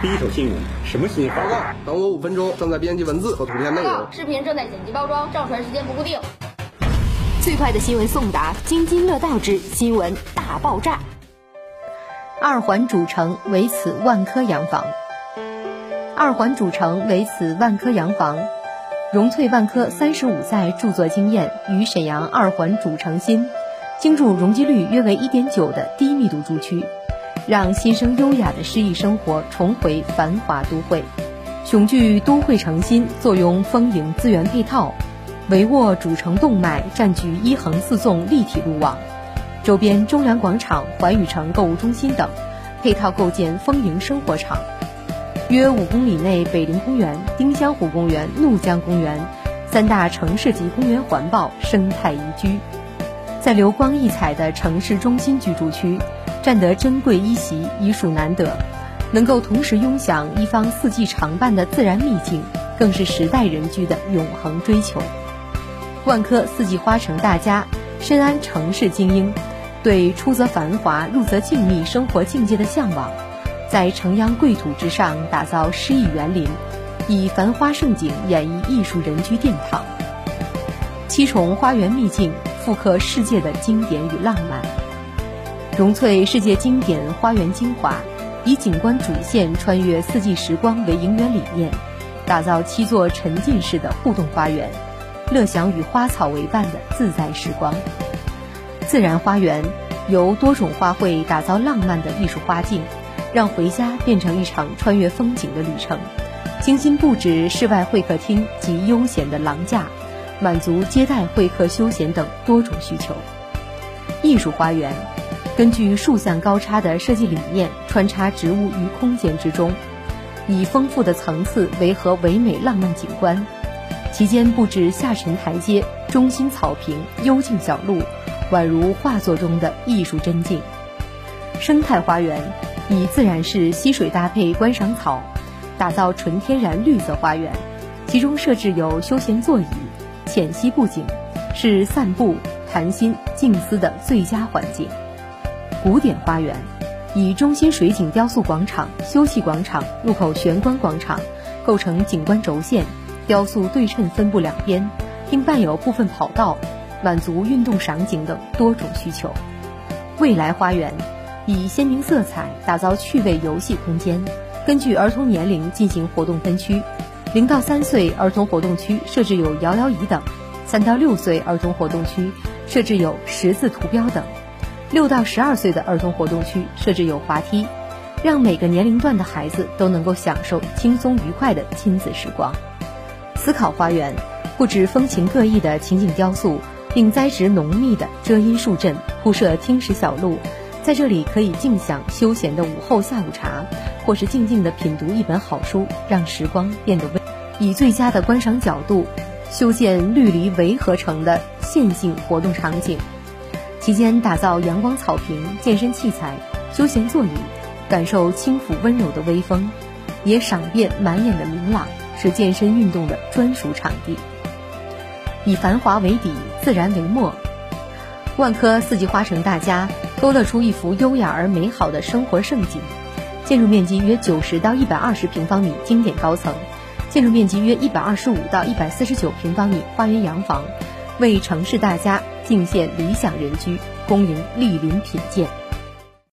第一手新闻，什么新闻？报告，等我五分钟，正在编辑文字和图片内容。视频正在剪辑包装，上传时间不固定。最快的新闻送达，津津乐道之新闻大爆炸。二环主城为此万科洋房。二环主城为此万科洋房，融萃万科三十五载著作经验与沈阳二环主城新，精住容积率约为一点九的低密度住区，让新生优雅的诗意生活重回繁华都会。雄踞都会城心，坐拥丰盈资源配套。围握主城动脉，占据一横四纵立体路网，周边中粮广场、环宇城购物中心等，配套构建丰盈生活场。约五公里内，北陵公园、丁香湖公园、怒江公园三大城市级公园环抱，生态宜居。在流光溢彩的城市中心居住区，占得珍贵一席已属难得，能够同时拥享一方四季常伴的自然秘境，更是时代人居的永恒追求。万科四季花城大家，深谙城市精英对出则繁华、入则静谧生活境界的向往，在城央贵土之上打造诗意园林，以繁花盛景演绎艺术人居殿堂。七重花园秘境复刻世界的经典与浪漫，融萃世界经典花园精华，以景观主线穿越四季时光为营园理念，打造七座沉浸式的互动花园。乐享与花草为伴的自在时光。自然花园由多种花卉打造浪漫的艺术花境，让回家变成一场穿越风景的旅程。精心布置室外会客厅及悠闲的廊架，满足接待、会客、休闲等多种需求。艺术花园根据竖向高差的设计理念，穿插植物于空间之中，以丰富的层次维和唯美浪漫景观。其间布置下沉台阶、中心草坪、幽静小路，宛如画作中的艺术真境。生态花园以自然式溪水搭配观赏草，打造纯天然绿色花园。其中设置有休闲座椅、浅溪布景，是散步、谈心、静思的最佳环境。古典花园以中心水景雕塑广场、休憩广场、入口玄关广场构成景观轴线。雕塑对称分布两边，并伴有部分跑道，满足运动赏景等多种需求。未来花园以鲜明色彩打造趣味游戏空间，根据儿童年龄进行活动分区。零到三岁儿童活动区设置有摇摇椅等，三到六岁儿童活动区设置有十字图标等，六到十二岁的儿童活动区设置有滑梯，让每个年龄段的孩子都能够享受轻松愉快的亲子时光。思考花园布置风情各异的情景雕塑，并栽植浓密的遮阴树阵，铺设听石小路，在这里可以静享休闲的午后下午茶，或是静静的品读一本好书，让时光变得温。以最佳的观赏角度，修建绿篱围合成的线性活动场景，期间打造阳光草坪、健身器材、休闲座椅，感受轻抚温柔的微风，也赏遍满眼的明朗。是健身运动的专属场地。以繁华为底，自然为末。万科四季花城大家勾勒出一幅优雅而美好的生活盛景。建筑面积约九十到一百二十平方米，经典高层；建筑面积约一百二十五到一百四十九平方米，花园洋房，为城市大家敬献理想人居，恭迎莅临品鉴。